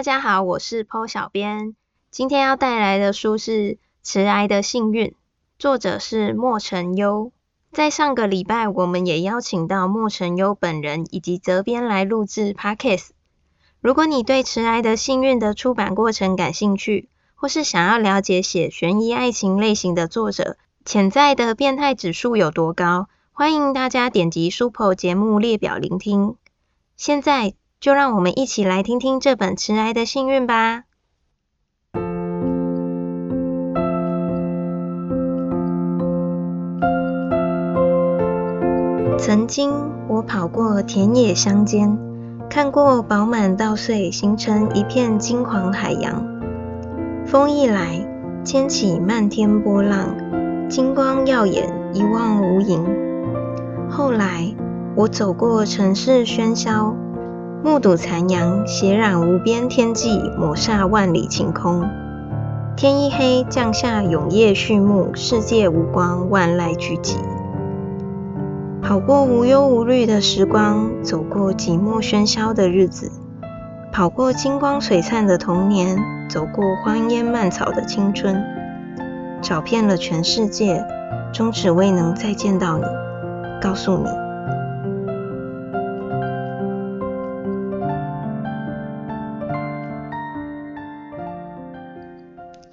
大家好，我是 Po 小编。今天要带来的书是《迟来的幸运》，作者是莫成优。在上个礼拜，我们也邀请到莫成优本人以及责编来录制 Podcast。如果你对《迟来的幸运》的出版过程感兴趣，或是想要了解写悬疑爱情类型的作者潜在的变态指数有多高，欢迎大家点击 Super 节目列表聆听。现在。就让我们一起来听听这本《迟来的幸运》吧。曾经，我跑过田野乡间，看过饱满稻穗形成一片金黄海洋。风一来，掀起漫天波浪，金光耀眼，一望无垠。后来，我走过城市喧嚣。目睹残阳斜染无边天际，抹煞万里晴空。天一黑，降下永夜序幕，世界无光，万籁俱寂。跑过无忧无虑的时光，走过寂寞喧嚣的日子，跑过金光璀璨的童年，走过荒烟蔓草的青春，找遍了全世界，终只未能再见到你，告诉你。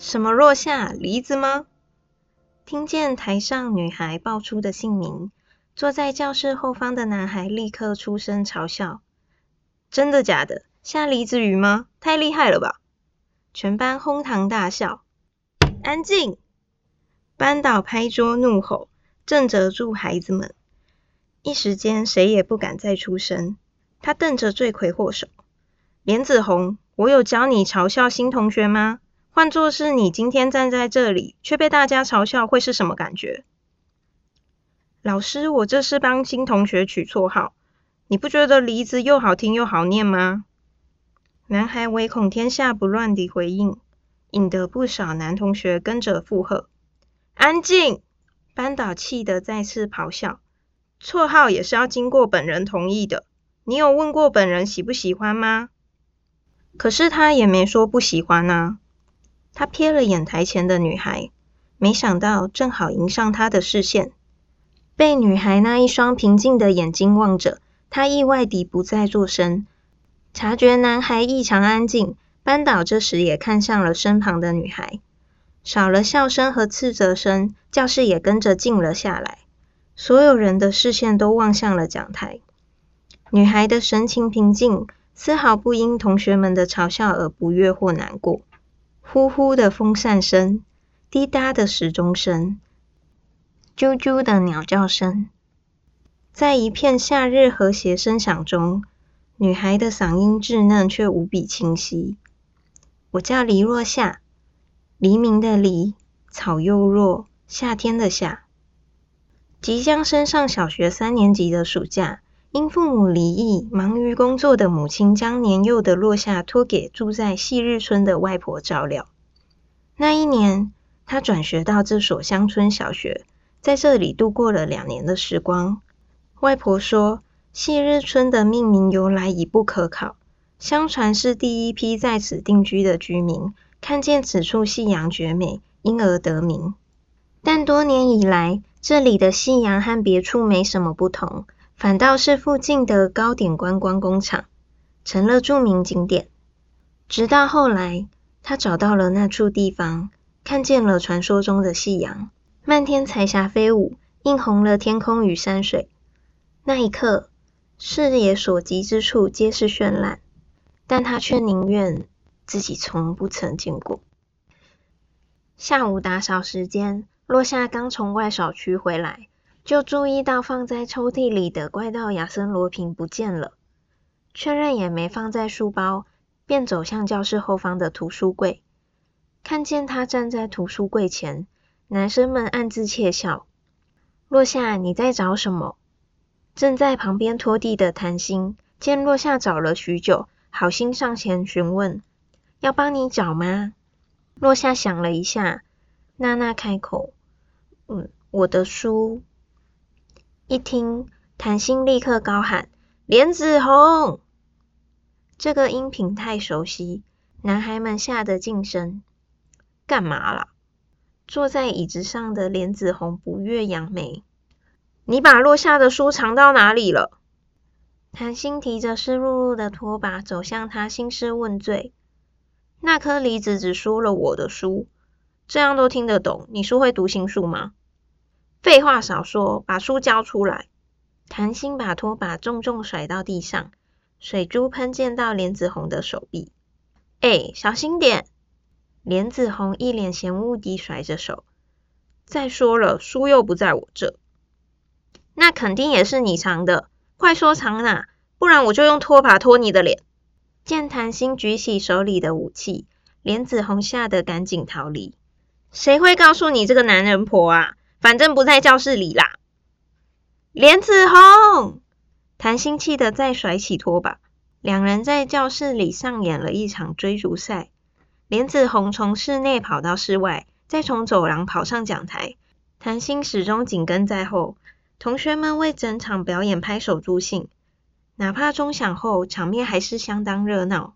什么若夏梨子吗？听见台上女孩报出的姓名，坐在教室后方的男孩立刻出声嘲笑：“真的假的？下梨子雨吗？太厉害了吧！”全班哄堂大笑。安静！班导拍桌怒吼，震慑住孩子们。一时间，谁也不敢再出声。他瞪着罪魁祸首：“莲子红，我有教你嘲笑新同学吗？”换作是你今天站在这里，却被大家嘲笑，会是什么感觉？老师，我这是帮新同学取绰号，你不觉得梨子又好听又好念吗？男孩唯恐天下不乱地回应，引得不少男同学跟着附和。安静！班导气得再次咆哮。绰号也是要经过本人同意的，你有问过本人喜不喜欢吗？可是他也没说不喜欢啊。他瞥了眼台前的女孩，没想到正好迎上他的视线。被女孩那一双平静的眼睛望着，他意外地不再作声。察觉男孩异常安静，班导这时也看向了身旁的女孩。少了笑声和斥责声，教室也跟着静了下来。所有人的视线都望向了讲台。女孩的神情平静，丝毫不因同学们的嘲笑而不悦或难过。呼呼的风扇声，滴答的时钟声，啾啾的鸟叫声，在一片夏日和谐声响中，女孩的嗓音稚嫩却无比清晰。我叫黎若夏，黎明的黎，草又若，夏天的夏。即将升上小学三年级的暑假。因父母离异，忙于工作的母亲将年幼的落夏托给住在细日村的外婆照料。那一年，他转学到这所乡村小学，在这里度过了两年的时光。外婆说，细日村的命名由来已不可考，相传是第一批在此定居的居民看见此处夕阳绝美，因而得名。但多年以来，这里的夕阳和别处没什么不同。反倒是附近的糕点观光工厂成了著名景点。直到后来，他找到了那处地方，看见了传说中的夕阳，漫天彩霞飞舞，映红了天空与山水。那一刻，视野所及之处皆是绚烂，但他却宁愿自己从不曾见过。下午打扫时间，落夏刚从外扫区回来。就注意到放在抽屉里的怪盗亚森罗平不见了，确认也没放在书包，便走向教室后方的图书柜。看见他站在图书柜前，男生们暗自窃笑。落夏，你在找什么？正在旁边拖地的谭心见落夏找了许久，好心上前询问：“要帮你找吗？”落夏想了一下，娜娜开口：“嗯，我的书。”一听，谭心立刻高喊：“莲子红！”这个音频太熟悉，男孩们吓得噤声。干嘛啦？坐在椅子上的莲子红不悦扬眉：“你把落下的书藏到哪里了？”谭心提着湿漉漉的拖把走向他，兴师问罪：“那颗梨子只说了我的书，这样都听得懂？你是会读心术吗？”废话少说，把书交出来！谭心把拖把重重甩到地上，水珠喷溅到莲子红的手臂。哎，小心点！莲子红一脸嫌恶地甩着手。再说了，书又不在我这，那肯定也是你藏的。快说藏哪，不然我就用拖把拖你的脸！见谭心举起手里的武器，莲子红吓得赶紧逃离。谁会告诉你这个男人婆啊？反正不在教室里啦。莲子红，谭心气得再甩起拖把，两人在教室里上演了一场追逐赛。莲子红从室内跑到室外，再从走廊跑上讲台，谭心始终紧跟在后。同学们为整场表演拍手助兴，哪怕钟响后，场面还是相当热闹。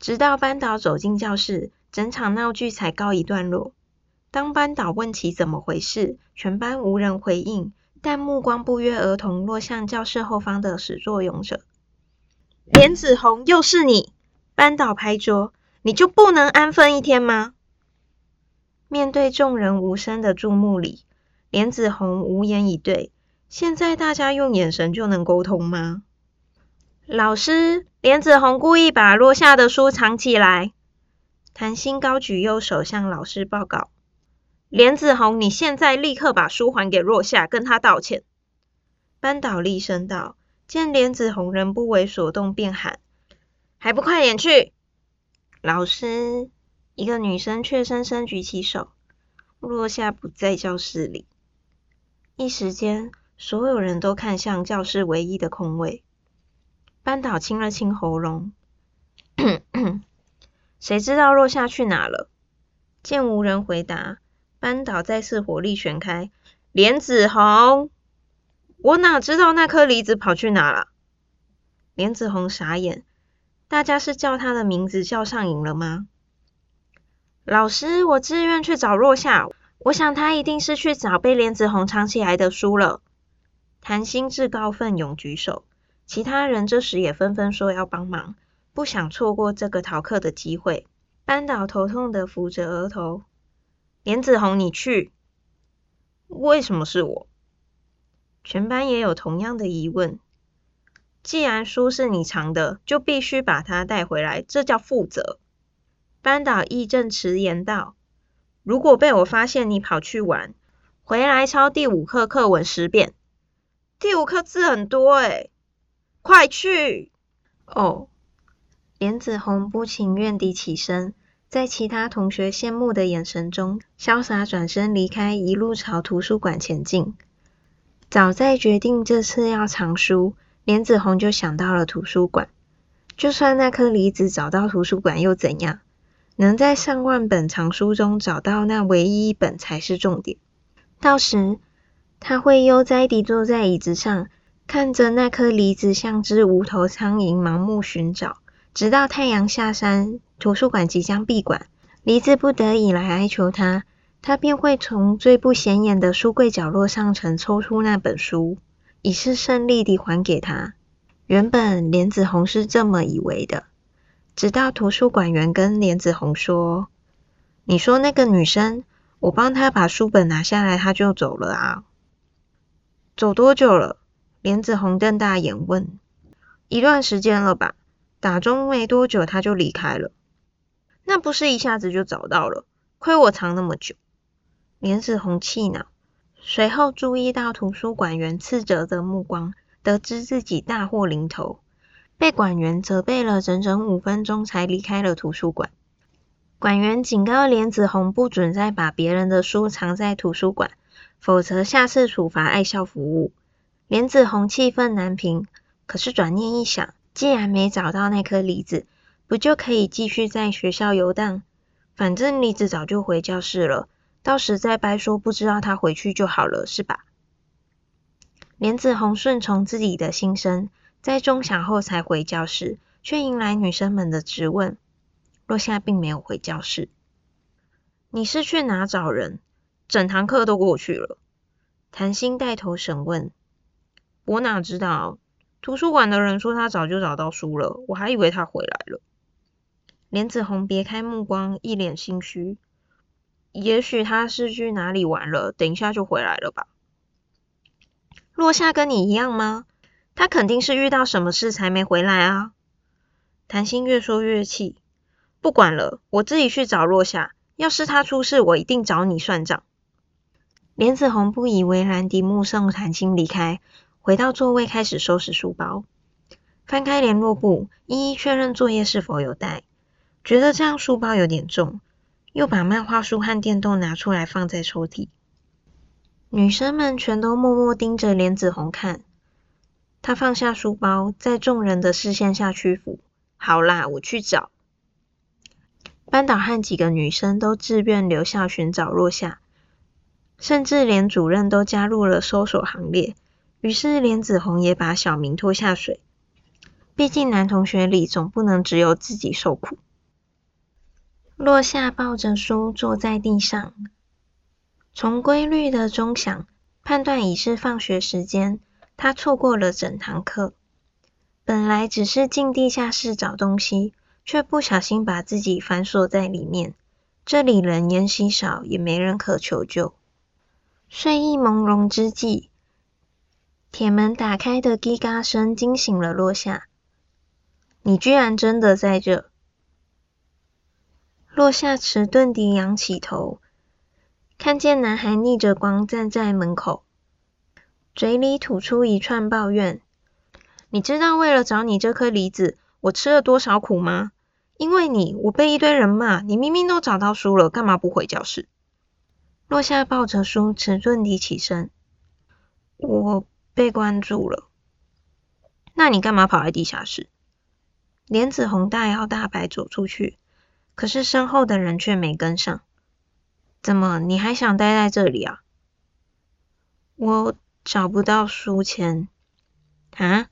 直到班导走进教室，整场闹剧才告一段落。当班导问起怎么回事，全班无人回应，但目光不约而同落向教室后方的始作俑者。莲子红，又是你！班导拍桌，你就不能安分一天吗？面对众人无声的注目礼，莲子红无言以对。现在大家用眼神就能沟通吗？老师，莲子红故意把落下的书藏起来。谭心高举右手向老师报告。莲子红，你现在立刻把书还给若夏，跟他道歉。班导厉声道。见莲子红仍不为所动，便喊：“还不快点去！”老师，一个女生却深深举起手。若夏不在教室里。一时间，所有人都看向教室唯一的空位。班导清了清喉咙：“ 谁知道若夏去哪了？”见无人回答。班导再次火力全开，莲子红，我哪知道那颗梨子跑去哪了？莲子红傻眼，大家是叫他的名字叫上瘾了吗？老师，我自愿去找若夏，我想他一定是去找被莲子红藏起来的书了。谭心自告奋勇举手，其他人这时也纷纷说要帮忙，不想错过这个逃课的机会。班导头痛的扶着额头。莲子红，你去？为什么是我？全班也有同样的疑问。既然书是你藏的，就必须把它带回来，这叫负责。班导义正辞严道：“如果被我发现你跑去玩，回来抄第五课课文十遍。第五课字很多诶快去！”哦，莲子红不情愿地起身。在其他同学羡慕的眼神中，潇洒转身离开，一路朝图书馆前进。早在决定这次要藏书，莲子红就想到了图书馆。就算那颗梨子找到图书馆又怎样？能在上万本藏书中找到那唯一一本才是重点。到时他会悠哉地坐在椅子上，看着那颗梨子像只无头苍蝇盲目寻找。直到太阳下山，图书馆即将闭馆，梨子不得已来哀求他，他便会从最不显眼的书柜角落上层抽出那本书，以示胜利地还给他。原本莲子红是这么以为的，直到图书馆员跟莲子红说：“你说那个女生，我帮她把书本拿下来，她就走了啊？走多久了？”莲子红瞪大眼问：“一段时间了吧？”打钟没多久，她就离开了。那不是一下子就找到了？亏我藏那么久。莲子红气恼，随后注意到图书馆员斥责的目光，得知自己大祸临头，被馆员责备了整整五分钟，才离开了图书馆。馆员警告莲子红，不准再把别人的书藏在图书馆，否则下次处罚爱校服务。莲子红气愤难平，可是转念一想。既然没找到那颗梨子，不就可以继续在学校游荡？反正梨子早就回教室了，到时再掰说不知道他回去就好了，是吧？莲子红顺从自己的心声，在钟响后才回教室，却迎来女生们的质问：“落夏并没有回教室。你是去哪找人？整堂课都过去了。谭鑫带头审问。我哪知道？图书馆的人说他早就找到书了，我还以为他回来了。莲子红别开目光，一脸心虚。也许他是去哪里玩了，等一下就回来了吧。落夏跟你一样吗？他肯定是遇到什么事才没回来啊。谭鑫越说越气，不管了，我自己去找落夏。要是他出事，我一定找你算账。莲子红不以为然地目送谭鑫离开，回到座位开始收拾书包，翻开联络簿，一一确认作业是否有带。觉得这样书包有点重，又把漫画书和电动拿出来放在抽屉。女生们全都默默盯着莲子红看。她放下书包，在众人的视线下屈服。好啦，我去找。班导和几个女生都自愿留校寻找落下。甚至连主任都加入了搜索行列，于是莲子红也把小明拖下水。毕竟男同学里总不能只有自己受苦。落下抱着书坐在地上，从规律的钟响判断已是放学时间，他错过了整堂课。本来只是进地下室找东西，却不小心把自己反锁在里面。这里人烟稀少，也没人可求救。睡意朦胧之际，铁门打开的滴嘎声惊醒了落下。你居然真的在这！落下迟钝地仰起头，看见男孩逆着光站在门口，嘴里吐出一串抱怨：“你知道为了找你这颗梨子，我吃了多少苦吗？因为你，我被一堆人骂。你明明都找到书了，干嘛不回教室？”落下抱着书，迟钝地起身。我被关住了。那你干嘛跑来地下室？莲子红大摇大摆走出去，可是身后的人却没跟上。怎么，你还想待在这里啊？我找不到书签。啊？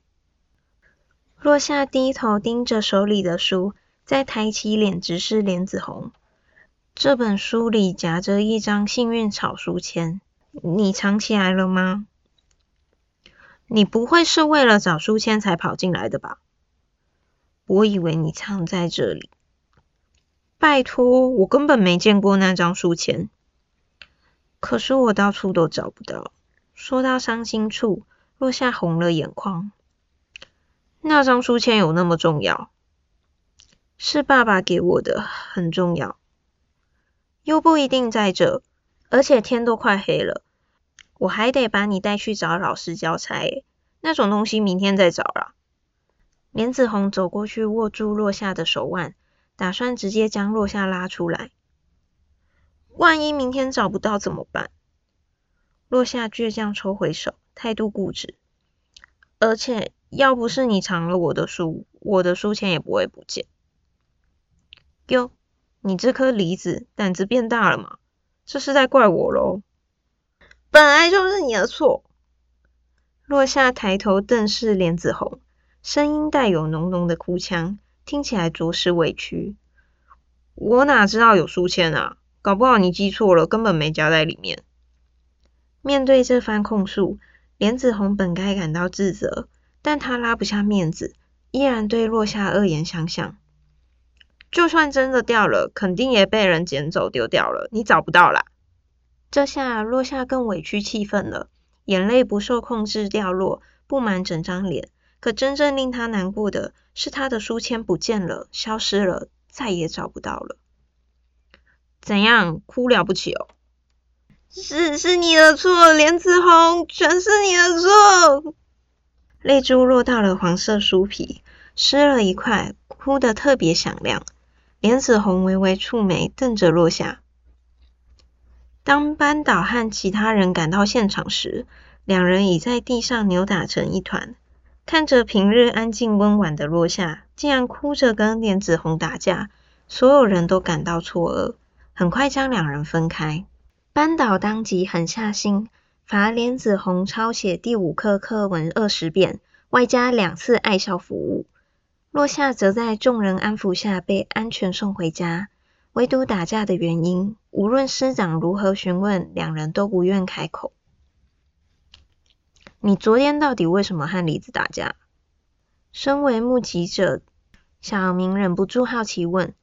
落下低头盯着手里的书，再抬起脸直视莲子红。这本书里夹着一张幸运草书签，你藏起来了吗？你不会是为了找书签才跑进来的吧？我以为你藏在这里。拜托，我根本没见过那张书签。可是我到处都找不到。说到伤心处，落下红了眼眶。那张书签有那么重要？是爸爸给我的，很重要。又不一定在这，而且天都快黑了，我还得把你带去找老师交差。那种东西明天再找啦。莲子红走过去，握住落下的手腕，打算直接将落下拉出来。万一明天找不到怎么办？落下倔强抽回手，态度固执。而且要不是你藏了我的书，我的书签也不会不见。哟。你这颗梨子胆子变大了吗？这是在怪我喽？本来就是你的错。落下抬头瞪视莲子红，声音带有浓浓的哭腔，听起来着实委屈。我哪知道有书签啊？搞不好你记错了，根本没夹在里面。面对这番控诉，莲子红本该感到自责，但他拉不下面子，依然对落下恶言相向。就算真的掉了，肯定也被人捡走丢掉了，你找不到啦。这下落下更委屈气愤了，眼泪不受控制掉落，布满整张脸。可真正令他难过的是，他的书签不见了，消失了，再也找不到了。怎样，哭了不起哦？是是你的错，莲子红，全是你的错。泪珠落到了黄色书皮，湿了一块，哭得特别响亮。莲子红微微蹙眉，瞪着落下。当班导和其他人赶到现场时，两人已在地上扭打成一团。看着平日安静温婉的落下，竟然哭着跟莲子红打架，所有人都感到错愕。很快将两人分开。班导当即狠下心，罚莲子红抄写第五课课文二十遍，外加两次爱校服务。落夏则在众人安抚下被安全送回家。唯独打架的原因，无论师长如何询问，两人都不愿开口。你昨天到底为什么和李子打架？身为目击者，小明忍不住好奇问：“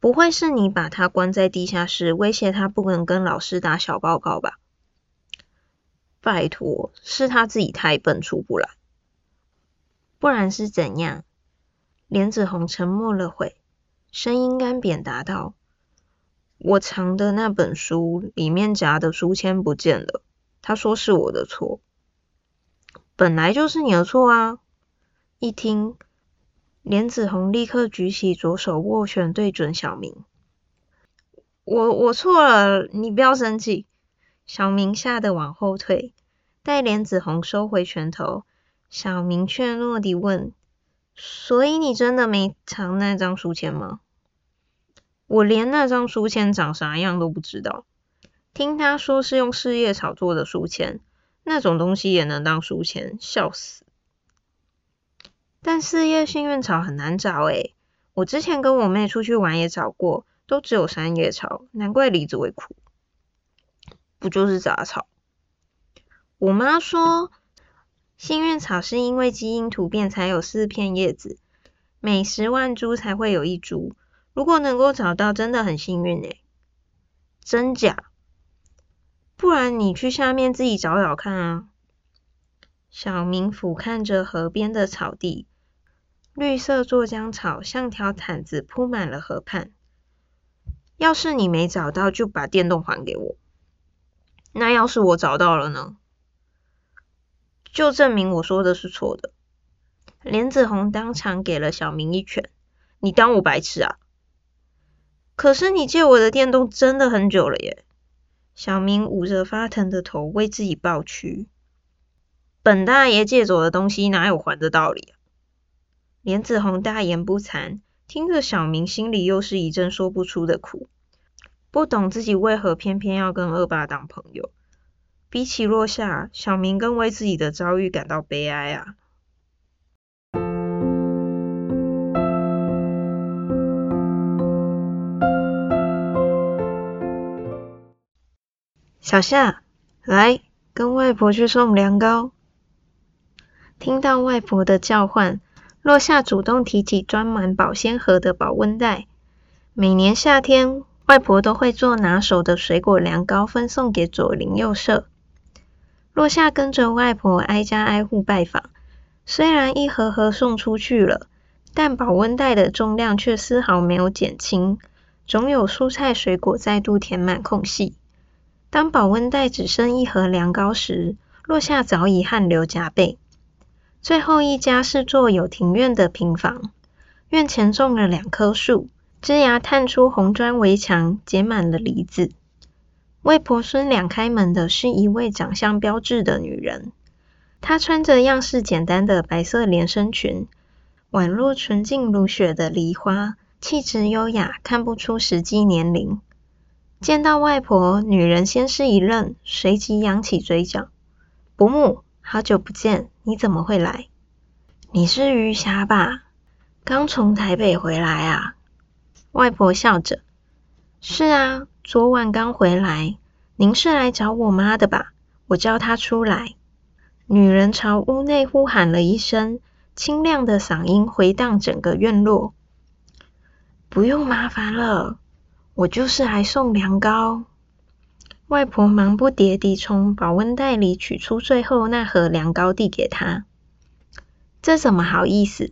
不会是你把他关在地下室，威胁他不能跟老师打小报告吧？”拜托，是他自己太笨出不来，不然是怎样？莲子红沉默了会。声音干扁，答道：“我藏的那本书里面夹的书签不见了。他说是我的错，本来就是你的错啊！”一听，莲子红立刻举起左手握拳，对准小明：“我我错了，你不要生气。”小明吓得往后退，待莲子红收回拳头，小明怯懦地问。所以你真的没藏那张书签吗？我连那张书签长啥样都不知道。听他说是用四叶草做的书签，那种东西也能当书签，笑死！但四叶幸运草很难找诶，我之前跟我妹出去玩也找过，都只有三叶草，难怪李子会哭。不就是杂草？我妈说。幸运草是因为基因突变才有四片叶子，每十万株才会有一株。如果能够找到，真的很幸运诶。真假？不然你去下面自己找找看啊。小明俯瞰着河边的草地，绿色做浆草像条毯子铺满了河畔。要是你没找到，就把电动还给我。那要是我找到了呢？就证明我说的是错的。莲子红当场给了小明一拳，你当我白痴啊？可是你借我的电动真的很久了耶。小明捂着发疼的头为自己抱屈。本大爷借走的东西哪有还的道理啊？莲子红大言不惭，听着小明心里又是一阵说不出的苦，不懂自己为何偏偏要跟恶霸当朋友。比起落下，小明更为自己的遭遇感到悲哀啊！小夏，来跟外婆去送凉糕。听到外婆的叫唤，落下主动提起装满保鲜盒的保温袋。每年夏天，外婆都会做拿手的水果凉糕，分送给左邻右舍。落夏跟着外婆挨家挨户拜访，虽然一盒盒送出去了，但保温袋的重量却丝毫没有减轻，总有蔬菜水果再度填满空隙。当保温袋只剩一盒凉糕时，落夏早已汗流浃背。最后一家是座有庭院的平房，院前种了两棵树，枝芽探出红砖围墙，结满了梨子。为婆孙俩开门的是一位长相标致的女人，她穿着样式简单的白色连身裙，宛若纯净如雪的梨花，气质优雅，看不出实际年龄。见到外婆，女人先是一愣，随即扬起嘴角：“伯母，好久不见，你怎么会来？你是余霞吧？刚从台北回来啊？”外婆笑着：“是啊。”昨晚刚回来，您是来找我妈的吧？我叫她出来。女人朝屋内呼喊了一声，清亮的嗓音回荡整个院落。不用麻烦了，我就是来送凉糕。外婆忙不迭地从保温袋里取出最后那盒凉糕，递给她。这怎么好意思？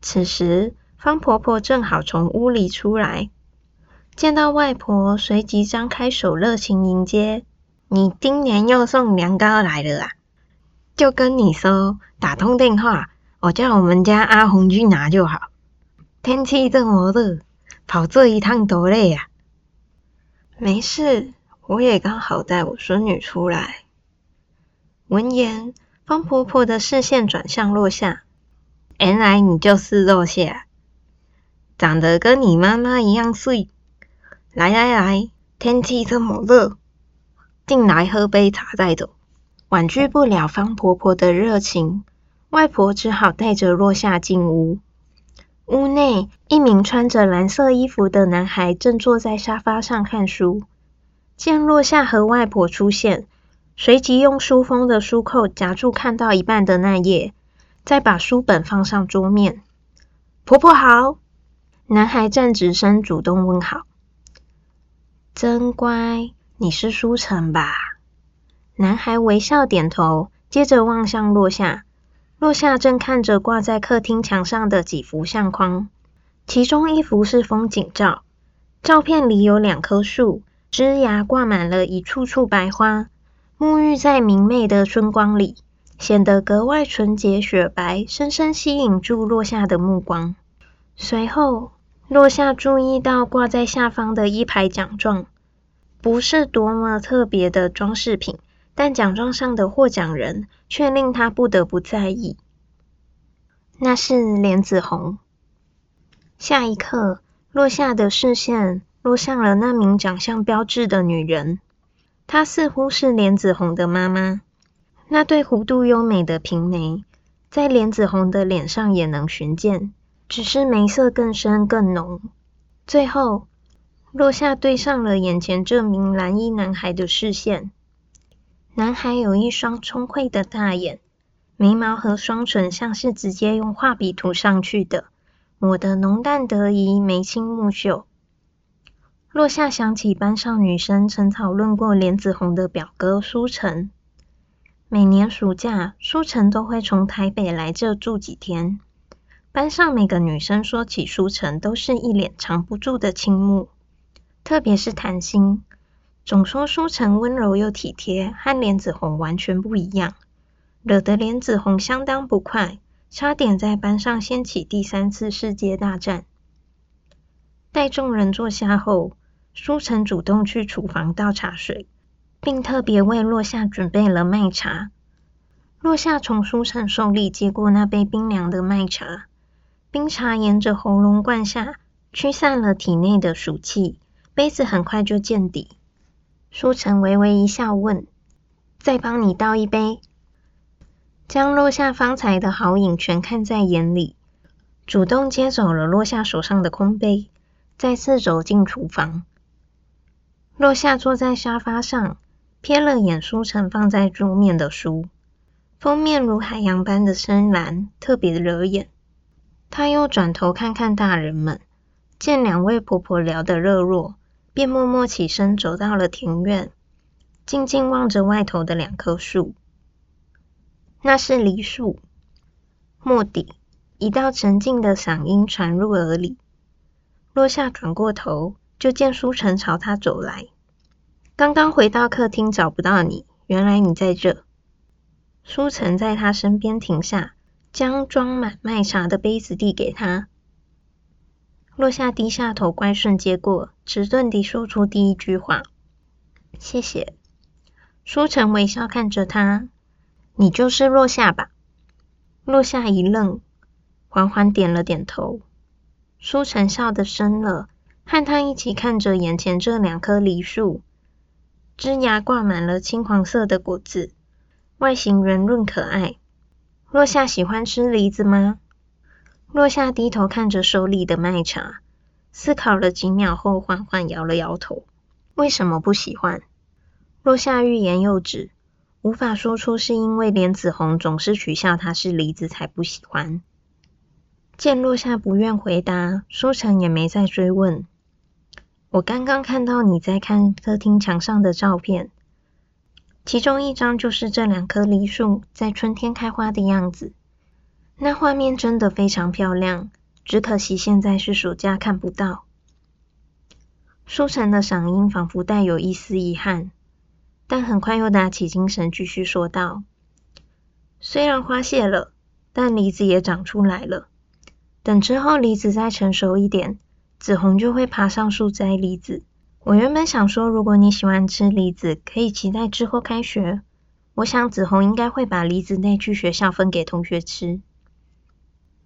此时，方婆婆正好从屋里出来。见到外婆，随即张开手，热情迎接。你今年又送凉糕来了啊？就跟你说，打通电话，我叫我们家阿红去拿就好。天气这么热，跑这一趟多累啊！没事，我也刚好带我孙女出来。闻言，方婆婆的视线转向落下。原来你就是落下，长得跟你妈妈一样碎。来来来，天气这么热，进来喝杯茶再走。婉拒不了方婆婆的热情，外婆只好带着落夏进屋。屋内，一名穿着蓝色衣服的男孩正坐在沙发上看书。见落夏和外婆出现，随即用书封的书扣夹住看到一半的那页，再把书本放上桌面。婆婆好，男孩站直身，主动问好。真乖，你是书城吧？男孩微笑点头，接着望向落夏。落夏正看着挂在客厅墙上的几幅相框，其中一幅是风景照，照片里有两棵树，枝芽挂满了一簇簇白花，沐浴在明媚的春光里，显得格外纯洁雪白，深深吸引住落夏的目光。随后，落夏注意到挂在下方的一排奖状，不是多么特别的装饰品。但奖状上的获奖人却令他不得不在意，那是莲子红。下一刻，落下的视线落向了那名长相标致的女人，她似乎是莲子红的妈妈。那对弧度优美的平眉，在莲子红的脸上也能寻见，只是眉色更深更浓。最后，落下对上了眼前这名蓝衣男孩的视线。男孩有一双聪慧的大眼，眉毛和双唇像是直接用画笔涂上去的，抹得浓淡得宜，眉清目秀。落夏想起班上女生曾讨论过莲子红的表哥苏成，每年暑假苏成都会从台北来这住几天。班上每个女生说起苏成，都是一脸藏不住的倾慕，特别是谈心。总说书成温柔又体贴，和莲子红完全不一样，惹得莲子红相当不快，差点在班上掀起第三次世界大战。待众人坐下后，书成主动去厨房倒茶水，并特别为落夏准备了麦茶。落夏从书成手里接过那杯冰凉的麦茶，冰茶沿着喉咙灌下，驱散了体内的暑气，杯子很快就见底。书成微微一笑，问：“再帮你倒一杯。”将落下方才的好饮全看在眼里，主动接走了落下手上的空杯，再次走进厨房。落下坐在沙发上，瞥了眼书成放在桌面的书，封面如海洋般的深蓝，特别惹眼。他又转头看看大人们，见两位婆婆聊得热络。便默默起身，走到了庭院，静静望着外头的两棵树。那是梨树。蓦地，一道沉静的嗓音传入耳里。落下转过头，就见书城朝他走来。刚刚回到客厅，找不到你，原来你在这。书城在他身边停下，将装满麦茶的杯子递给他。落下低下头，乖顺接过，迟钝地说出第一句话：“谢谢。”书成微笑看着他：“你就是落下吧？”落下一愣，缓缓点了点头。书成笑得深了，和他一起看着眼前这两棵梨树，枝芽挂满了青黄色的果子，外形圆润可爱。落下喜欢吃梨子吗？落下低头看着手里的麦茶，思考了几秒后，缓缓摇了摇头。为什么不喜欢？落下欲言又止，无法说出是因为莲子红总是取笑他是梨子才不喜欢。见落下不愿回答，书成也没再追问。我刚刚看到你在看客厅墙上的照片，其中一张就是这两棵梨树在春天开花的样子。那画面真的非常漂亮，只可惜现在是暑假看不到。书晨的嗓音仿佛带有一丝遗憾，但很快又打起精神，继续说道：“虽然花谢了，但梨子也长出来了。等之后梨子再成熟一点，紫红就会爬上树摘梨子。我原本想说，如果你喜欢吃梨子，可以期待之后开学。我想紫红应该会把梨子带去学校分给同学吃。”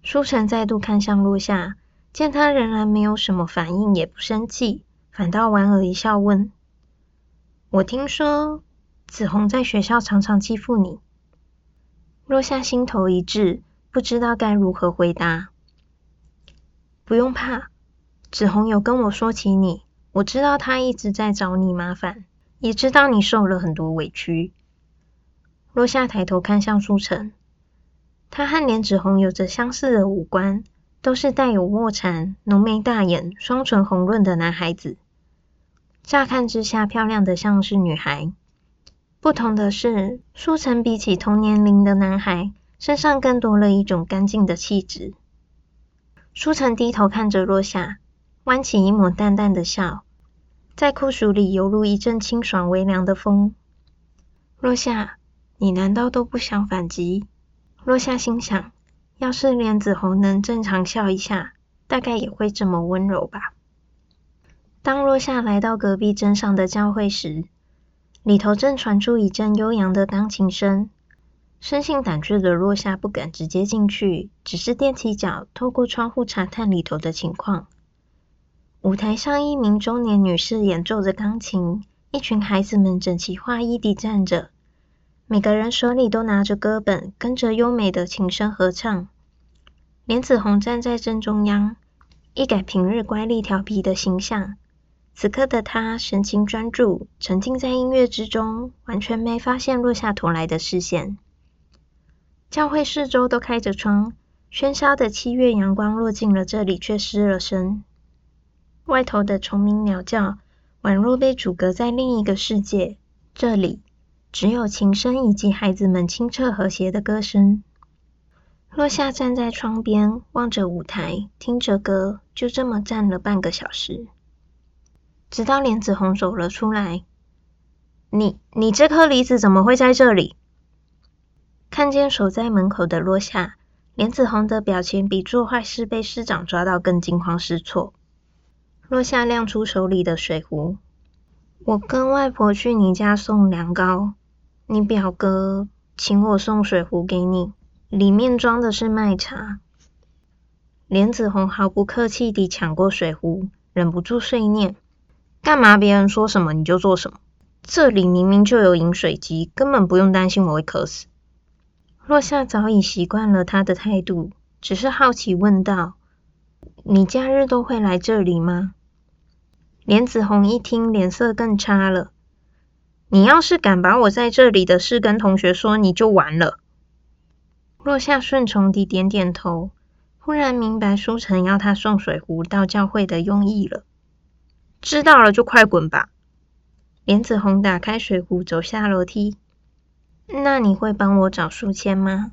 书成再度看向落下，见他仍然没有什么反应，也不生气，反倒莞尔一笑，问：“我听说紫红在学校常常欺负你。”落夏心头一滞，不知道该如何回答。不用怕，子红有跟我说起你，我知道他一直在找你麻烦，也知道你受了很多委屈。落夏抬头看向苏晨，他和莲子红有着相似的五官，都是带有卧蚕、浓眉大眼、双唇红润的男孩子。乍看之下，漂亮的像是女孩。不同的是，苏晨比起同年龄的男孩，身上更多了一种干净的气质。苏晨低头看着若夏，弯起一抹淡淡的笑，在酷暑里犹如一阵清爽微凉的风。若夏。你难道都不想反击？若夏心想，要是莲子红能正常笑一下，大概也会这么温柔吧。当若夏来到隔壁镇上的教会时，里头正传出一阵悠扬的钢琴声。生性胆怯的若夏不敢直接进去，只是踮起脚，透过窗户查探里头的情况。舞台上，一名中年女士演奏着钢琴，一群孩子们整齐划一地站着。每个人手里都拿着歌本，跟着优美的琴声合唱。莲子红站在正中央，一改平日乖戾调皮的形象。此刻的她神情专注，沉浸在音乐之中，完全没发现落下头来的视线。教会四周都开着窗，喧嚣的七月阳光落进了这里，却失了声。外头的虫鸣鸟叫，宛若被阻隔在另一个世界。这里。只有琴声以及孩子们清澈和谐的歌声。落夏站在窗边，望着舞台，听着歌，就这么站了半个小时，直到莲子红走了出来。你你这颗梨子怎么会在这里？看见守在门口的落夏，莲子红的表情比做坏事被师长抓到更惊慌失措。落夏亮出手里的水壶，我跟外婆去你家送凉糕。你表哥请我送水壶给你，里面装的是麦茶。莲子红毫不客气地抢过水壶，忍不住碎念：“干嘛？别人说什么你就做什么？这里明明就有饮水机，根本不用担心我会渴死。”若夏早已习惯了他的态度，只是好奇问道：“你假日都会来这里吗？”莲子红一听，脸色更差了。你要是敢把我在这里的事跟同学说，你就完了。若夏顺从地点点头，忽然明白书城要他送水壶到教会的用意了。知道了就快滚吧。莲子红打开水壶，走下楼梯。那你会帮我找书签吗？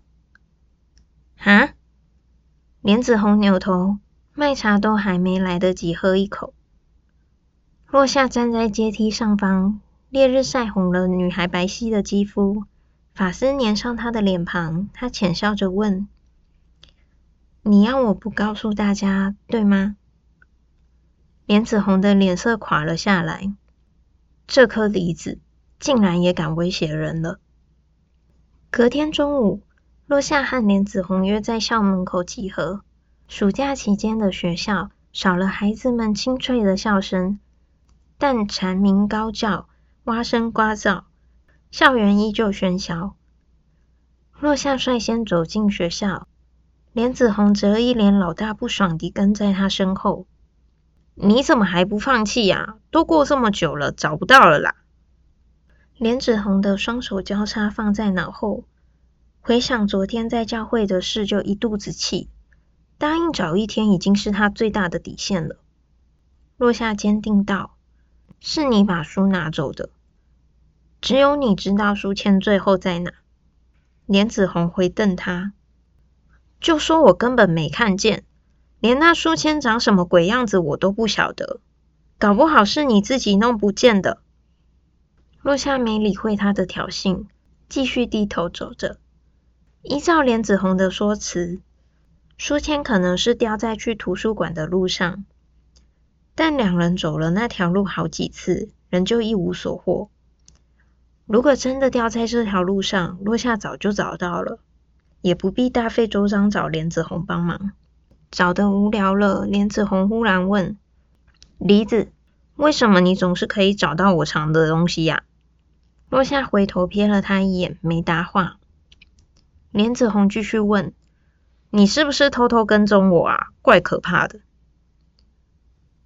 啊？莲子红扭头，麦茶都还没来得及喝一口。若夏站在阶梯上方。烈日晒红了女孩白皙的肌肤，发丝粘上她的脸庞。她浅笑着问：“你要我不告诉大家，对吗？”莲子红的脸色垮了下来。这颗梨子竟然也敢威胁人了。隔天中午，落夏和莲子红约在校门口集合。暑假期间的学校少了孩子们清脆的笑声，但蝉鸣高叫。蛙声呱噪，校园依旧喧嚣。若夏率先走进学校，莲子红则一脸老大不爽地跟在他身后。你怎么还不放弃呀？都过这么久了，找不到了啦！莲子红的双手交叉放在脑后，回想昨天在教会的事，就一肚子气。答应早一天已经是他最大的底线了。若夏坚定道：“是你把书拿走的。”只有你知道书签最后在哪。莲子红回瞪他，就说我根本没看见，连那书签长什么鬼样子我都不晓得，搞不好是你自己弄不见的。落夏没理会他的挑衅，继续低头走着。依照莲子红的说辞，书签可能是掉在去图书馆的路上，但两人走了那条路好几次，仍旧一无所获。如果真的掉在这条路上，落夏早就找到了，也不必大费周章找莲子红帮忙。找得无聊了，莲子红忽然问：“梨子，为什么你总是可以找到我藏的东西呀？”落夏回头瞥了他一眼，没答话。莲子红继续问：“你是不是偷偷跟踪我啊？怪可怕的。”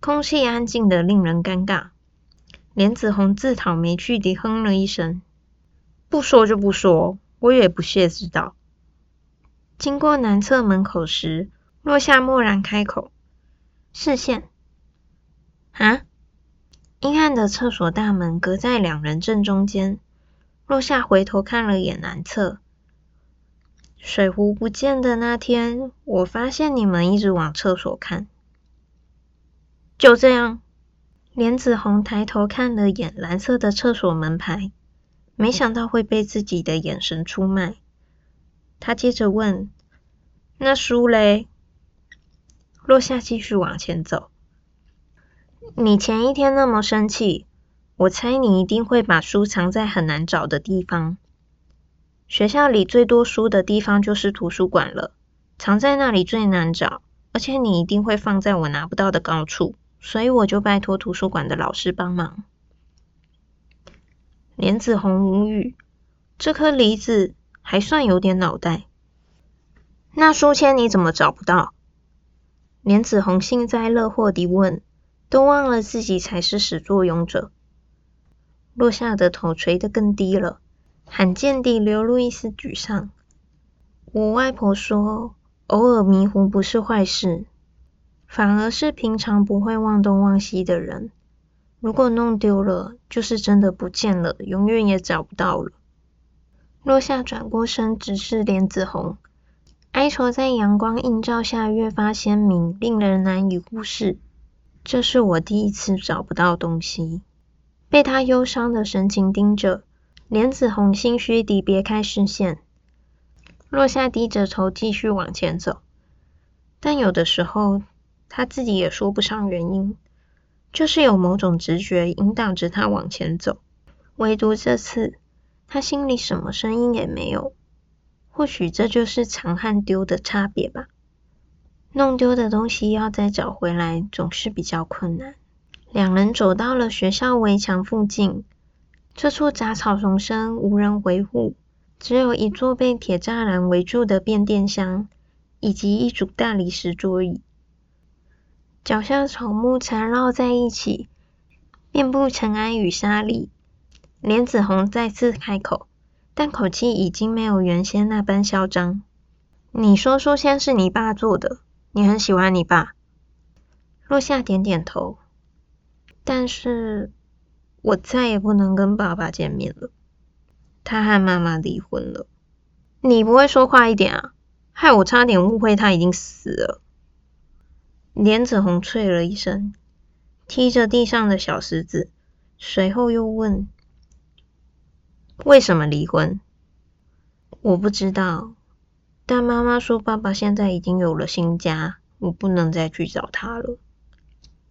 空气安静的令人尴尬。莲子红自讨没趣地哼了一声：“不说就不说，我也不屑知道。”经过男厕门口时，落下蓦然开口：“视线。”啊！阴暗的厕所大门隔在两人正中间。落下回头看了眼男厕，水壶不见的那天，我发现你们一直往厕所看。就这样，莲子红抬头看了眼蓝色的厕所门牌，没想到会被自己的眼神出卖。他接着问：“那书嘞？”落下继续往前走。你前一天那么生气，我猜你一定会把书藏在很难找的地方。学校里最多书的地方就是图书馆了，藏在那里最难找，而且你一定会放在我拿不到的高处，所以我就拜托图书馆的老师帮忙。莲子红无语，这颗梨子还算有点脑袋。那书签你怎么找不到？莲子红幸灾乐祸地问。都忘了自己才是始作俑者。落下的头垂得更低了，罕见地流露一丝沮丧。我外婆说，偶尔迷糊不是坏事，反而是平常不会忘东忘西的人，如果弄丢了，就是真的不见了，永远也找不到了。落下转过身，直视莲子红，哀愁在阳光映照下越发鲜明，令人难以忽视。这是我第一次找不到东西，被他忧伤的神情盯着，莲子红心虚地别开视线，落下低着头继续往前走。但有的时候，他自己也说不上原因，就是有某种直觉引导着他往前走。唯独这次，他心里什么声音也没有。或许这就是藏和丢的差别吧。弄丢的东西要再找回来，总是比较困难。两人走到了学校围墙附近，这处杂草丛生，无人维护，只有一座被铁栅栏围住的变电箱，以及一组大理石桌椅。脚下草木缠绕在一起，遍布尘埃与沙砾。莲子红再次开口，但口气已经没有原先那般嚣张。你说书签是你爸做的？你很喜欢你爸，落下点点头。但是我再也不能跟爸爸见面了。他和妈妈离婚了。你不会说快一点啊？害我差点误会他已经死了。莲子红啐了一声，踢着地上的小石子，随后又问：“为什么离婚？”我不知道。但妈妈说，爸爸现在已经有了新家，我不能再去找他了。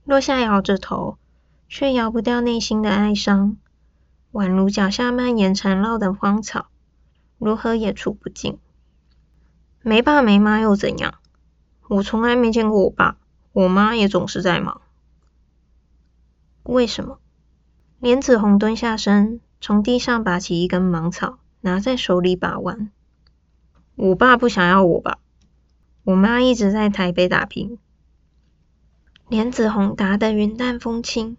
落下摇着头，却摇不掉内心的哀伤，宛如脚下蔓延缠绕的荒草，如何也除不尽。没爸没妈又怎样？我从来没见过我爸，我妈也总是在忙。为什么？莲子红蹲下身，从地上拔起一根芒草，拿在手里把玩。我爸不想要我吧？我妈一直在台北打拼。莲子红答得云淡风轻，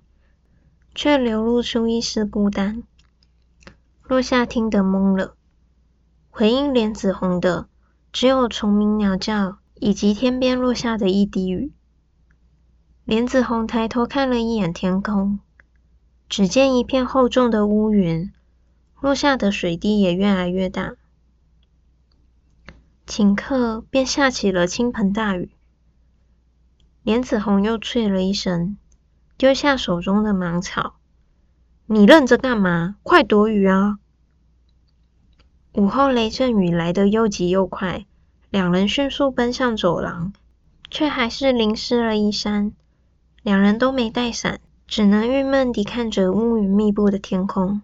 却流露出一丝孤单。落下听得懵了，回应莲子红的只有虫鸣鸟叫以及天边落下的一滴雨。莲子红抬头看了一眼天空，只见一片厚重的乌云，落下的水滴也越来越大。顷刻便下起了倾盆大雨。莲子红又啐了一声，丢下手中的芒草：“你愣着干嘛？快躲雨啊！”午后雷阵雨来得又急又快，两人迅速奔向走廊，却还是淋湿了衣衫。两人都没带伞，只能郁闷地看着乌云密布的天空。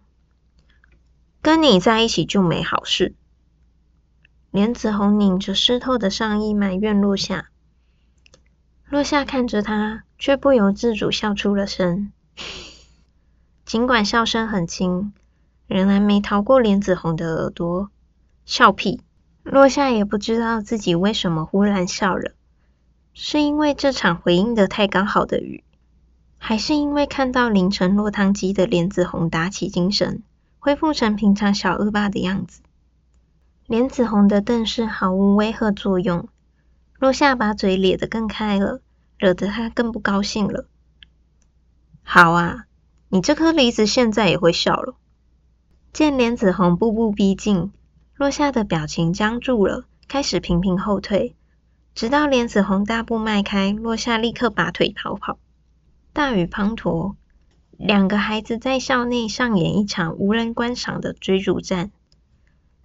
跟你在一起就没好事。莲子红拧着湿透的上衣，埋怨落下。落下看着他，却不由自主笑出了声。尽管笑声很轻，仍然没逃过莲子红的耳朵。笑屁！落夏也不知道自己为什么忽然笑了，是因为这场回应的太刚好的雨，还是因为看到凌晨落汤鸡的莲子红打起精神，恢复成平常小恶霸的样子？莲子红的瞪视毫无威吓作用，落夏把嘴咧得更开了，惹得他更不高兴了。好啊，你这颗梨子现在也会笑了。见莲子红步步逼近。落夏的表情僵住了，开始频频后退，直到莲子红大步迈开，落下立刻拔腿逃跑。大雨滂沱，两个孩子在校内上演一场无人观赏的追逐战。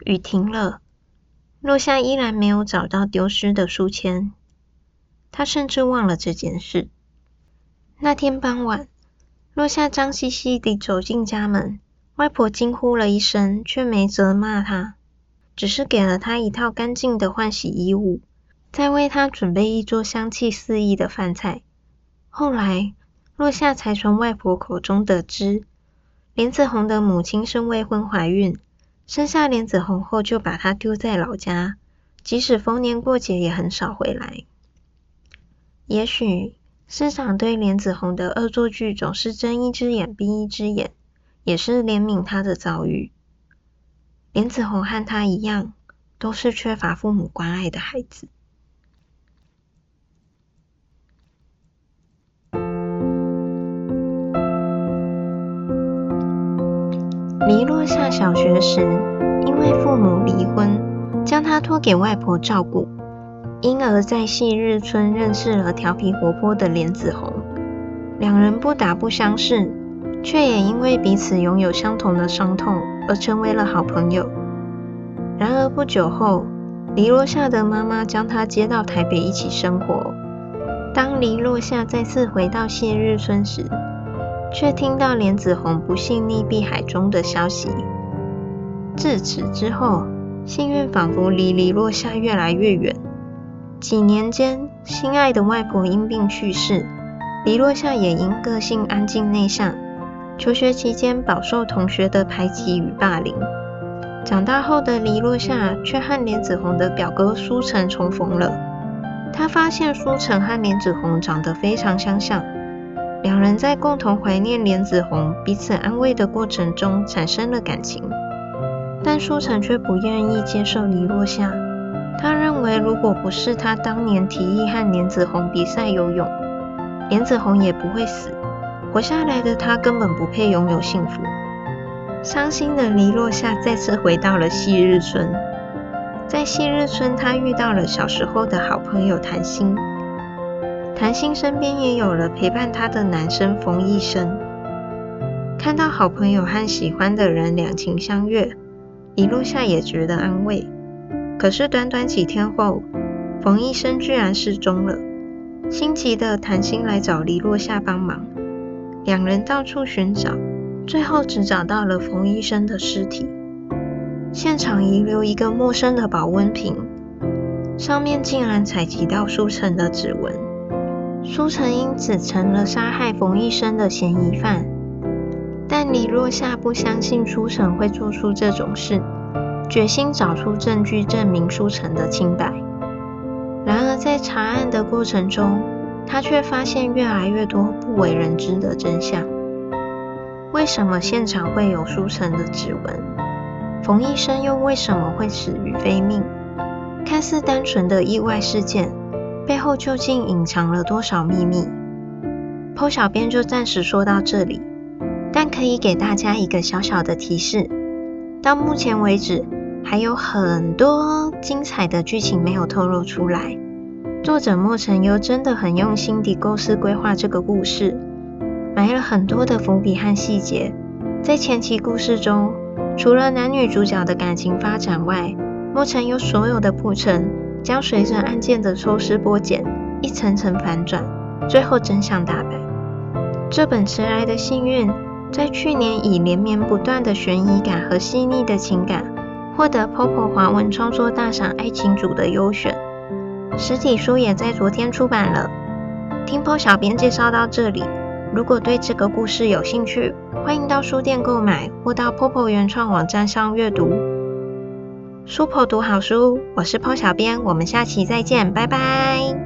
雨停了，落下依然没有找到丢失的书签，他甚至忘了这件事。那天傍晚，落下脏兮兮地走进家门，外婆惊呼了一声，却没责骂他。只是给了他一套干净的换洗衣物，再为他准备一桌香气四溢的饭菜。后来，落夏才从外婆口中得知，莲子红的母亲是未婚怀孕，生下莲子红后就把她丢在老家，即使逢年过节也很少回来。也许师长对莲子红的恶作剧总是睁一只眼闭一只眼，也是怜悯她的遭遇。莲子红和他一样，都是缺乏父母关爱的孩子。黎落下小学时，因为父母离婚，将他托给外婆照顾，因而在夕日村认识了调皮活泼的莲子红。两人不打不相识，却也因为彼此拥有相同的伤痛。而成为了好朋友。然而不久后，黎落夏的妈妈将他接到台北一起生活。当黎落夏再次回到谢日村时，却听到莲子红不幸溺毙海中的消息。自此之后，幸运仿佛离黎落夏越来越远。几年间，心爱的外婆因病去世，黎落夏也因个性安静内向。求学期间饱受同学的排挤与霸凌，长大后的黎落夏却和莲子红的表哥苏成重逢了。他发现苏成和莲子红长得非常相像，两人在共同怀念莲子红、彼此安慰的过程中产生了感情。但苏成却不愿意接受黎落夏，他认为如果不是他当年提议和莲子红比赛游泳，莲子红也不会死。活下来的他根本不配拥有幸福。伤心的黎落夏再次回到了昔日村，在昔日村，他遇到了小时候的好朋友谭心。谭鑫身边也有了陪伴他的男生冯医生。看到好朋友和喜欢的人两情相悦，黎落夏也觉得安慰。可是短短几天后，冯医生居然失踪了。心急的谭鑫来找黎落夏帮忙。两人到处寻找，最后只找到了冯医生的尸体。现场遗留一个陌生的保温瓶，上面竟然采集到苏成的指纹。苏成因此成了杀害冯医生的嫌疑犯。但李若夏不相信苏成会做出这种事，决心找出证据证明苏成的清白。然而在查案的过程中，他却发现越来越多不为人知的真相。为什么现场会有苏成的指纹？冯医生又为什么会死于非命？看似单纯的意外事件，背后究竟隐藏了多少秘密？PO 小编就暂时说到这里，但可以给大家一个小小的提示：到目前为止，还有很多精彩的剧情没有透露出来。作者莫成优真的很用心地构思规划这个故事，埋了很多的伏笔和细节。在前期故事中，除了男女主角的感情发展外，莫成优所有的铺陈将随着案件的抽丝剥茧，一层层反转，最后真相大白。这本迟来的幸运，在去年以连绵不断的悬疑感和细腻的情感，获得 POPO 华文创作大赏爱情组的优选。实体书也在昨天出版了。听 PO 小编介绍到这里，如果对这个故事有兴趣，欢迎到书店购买或到 POPO 原创网站上阅读。书婆读好书，我是 Po 小编，我们下期再见，拜拜。